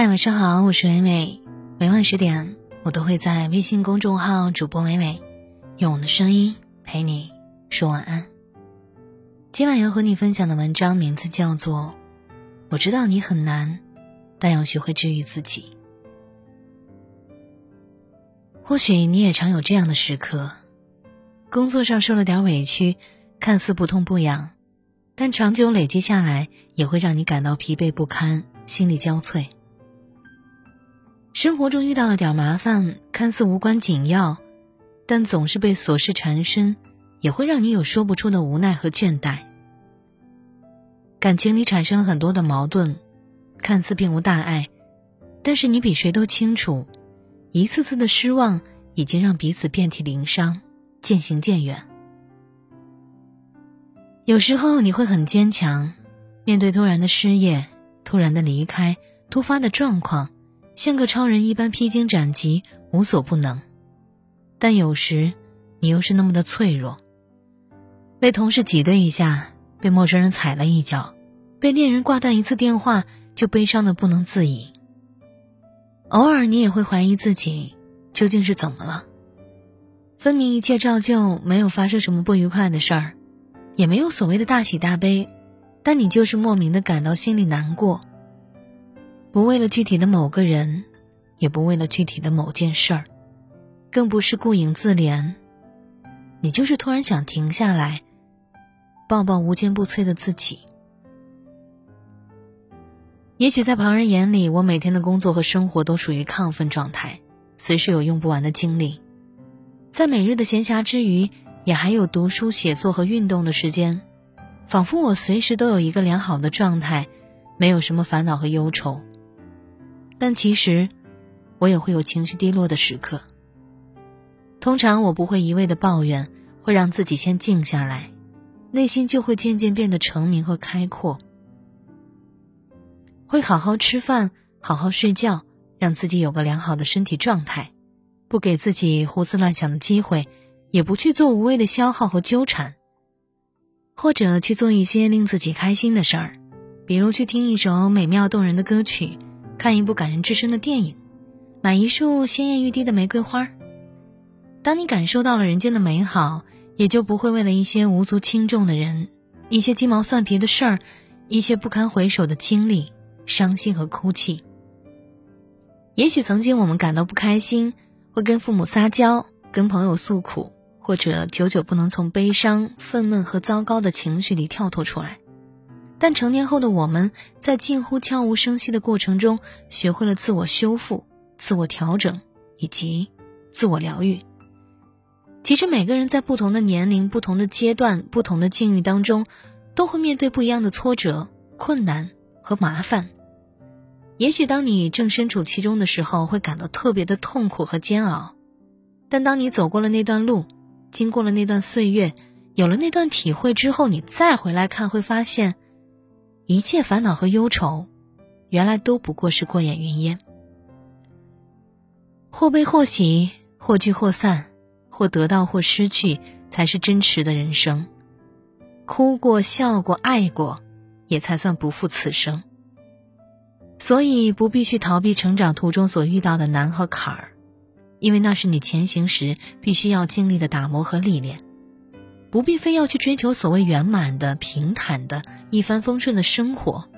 嗨，晚上好，我是伟伟。每晚十点，我都会在微信公众号主播伟伟，用我的声音陪你说晚安。今晚要和你分享的文章名字叫做《我知道你很难，但要学会治愈自己》。或许你也常有这样的时刻，工作上受了点委屈，看似不痛不痒，但长久累积下来，也会让你感到疲惫不堪，心力交瘁。生活中遇到了点麻烦，看似无关紧要，但总是被琐事缠身，也会让你有说不出的无奈和倦怠。感情里产生了很多的矛盾，看似并无大碍，但是你比谁都清楚，一次次的失望已经让彼此遍体鳞伤，渐行渐远。有时候你会很坚强，面对突然的失业、突然的离开、突发的状况。像个超人一般披荆斩棘，无所不能，但有时你又是那么的脆弱。被同事挤兑一下，被陌生人踩了一脚，被恋人挂断一次电话，就悲伤的不能自已。偶尔你也会怀疑自己究竟是怎么了。分明一切照旧，没有发生什么不愉快的事儿，也没有所谓的大喜大悲，但你就是莫名的感到心里难过。不为了具体的某个人，也不为了具体的某件事儿，更不是顾影自怜。你就是突然想停下来，抱抱无坚不摧的自己。也许在旁人眼里，我每天的工作和生活都属于亢奋状态，随时有用不完的精力。在每日的闲暇之余，也还有读书、写作和运动的时间，仿佛我随时都有一个良好的状态，没有什么烦恼和忧愁。但其实，我也会有情绪低落的时刻。通常我不会一味的抱怨，会让自己先静下来，内心就会渐渐变得澄明和开阔。会好好吃饭，好好睡觉，让自己有个良好的身体状态，不给自己胡思乱想的机会，也不去做无谓的消耗和纠缠，或者去做一些令自己开心的事儿，比如去听一首美妙动人的歌曲。看一部感人至深的电影，买一束鲜艳欲滴的玫瑰花。当你感受到了人间的美好，也就不会为了一些无足轻重的人、一些鸡毛蒜皮的事儿、一些不堪回首的经历伤心和哭泣。也许曾经我们感到不开心，会跟父母撒娇，跟朋友诉苦，或者久久不能从悲伤、愤懑和糟糕的情绪里跳脱出来。但成年后的我们，在近乎悄无声息的过程中，学会了自我修复、自我调整以及自我疗愈。其实，每个人在不同的年龄、不同的阶段、不同的境遇当中，都会面对不一样的挫折、困难和麻烦。也许，当你正身处其中的时候，会感到特别的痛苦和煎熬；但当你走过了那段路，经过了那段岁月，有了那段体会之后，你再回来看，会发现。一切烦恼和忧愁，原来都不过是过眼云烟。或悲或喜，或聚或散，或得到或失去，才是真实的人生。哭过、笑过、爱过，也才算不负此生。所以不必去逃避成长途中所遇到的难和坎儿，因为那是你前行时必须要经历的打磨和历练。不必非要去追求所谓圆满的、平坦的、一帆风顺的生活，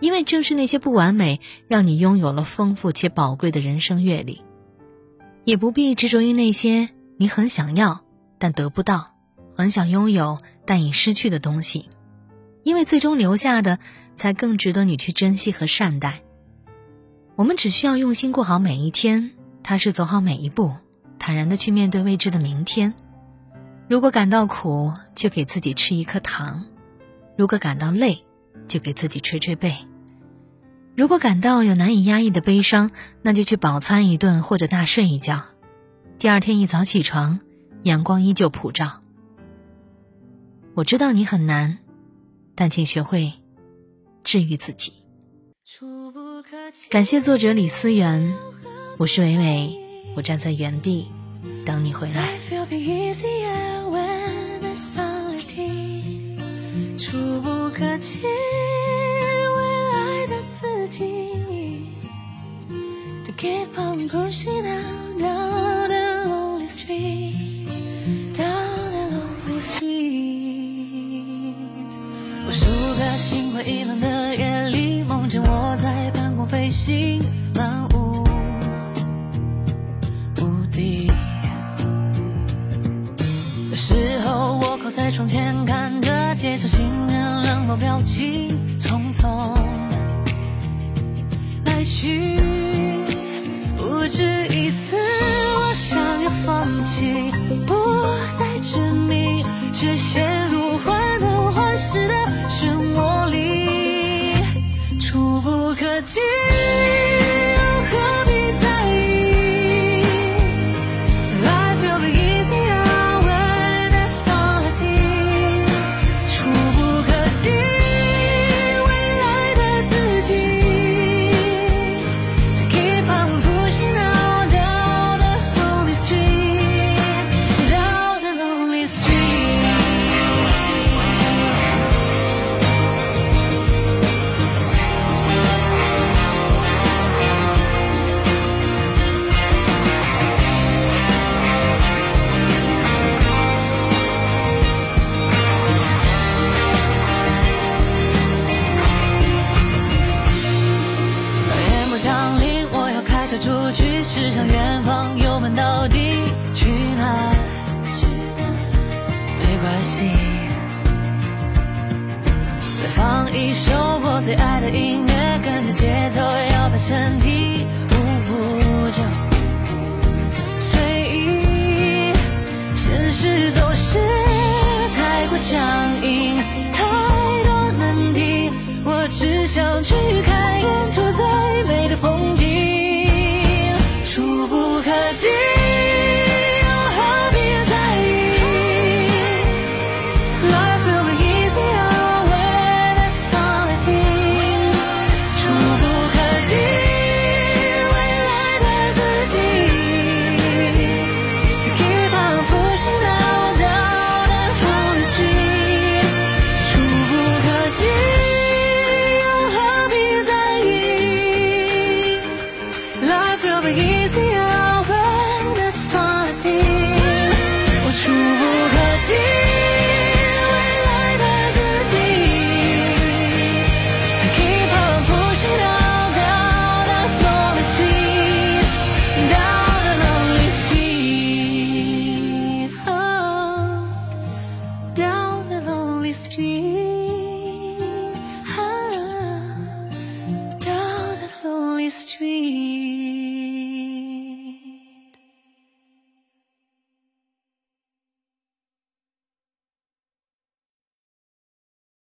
因为正是那些不完美，让你拥有了丰富且宝贵的人生阅历。也不必执着于那些你很想要但得不到、很想拥有但已失去的东西，因为最终留下的才更值得你去珍惜和善待。我们只需要用心过好每一天，踏实走好每一步，坦然的去面对未知的明天。如果感到苦，就给自己吃一颗糖；如果感到累，就给自己捶捶背；如果感到有难以压抑的悲伤，那就去饱餐一顿或者大睡一觉。第二天一早起床，阳光依旧普照。我知道你很难，但请学会治愈自己。感谢作者李思源，我是伟伟，我站在原地等你回来。触不可及未来的自己，To keep on pushing out down the lonely street, down the lonely street。无数个心灰意冷的夜里，梦见我在半空飞行，有时候我靠在窗前，看着街上行人冷漠表情，匆匆来去。不止一次，我想要放弃，不再执迷，却陷入患得患失的漩涡里，触不可及。驶向远方，油门到底，去哪？去哪没关系。再放一首我最爱的音乐，跟着节奏摇摆身体，舞步就随意。现实总是太过强硬，太多难题，我只想去。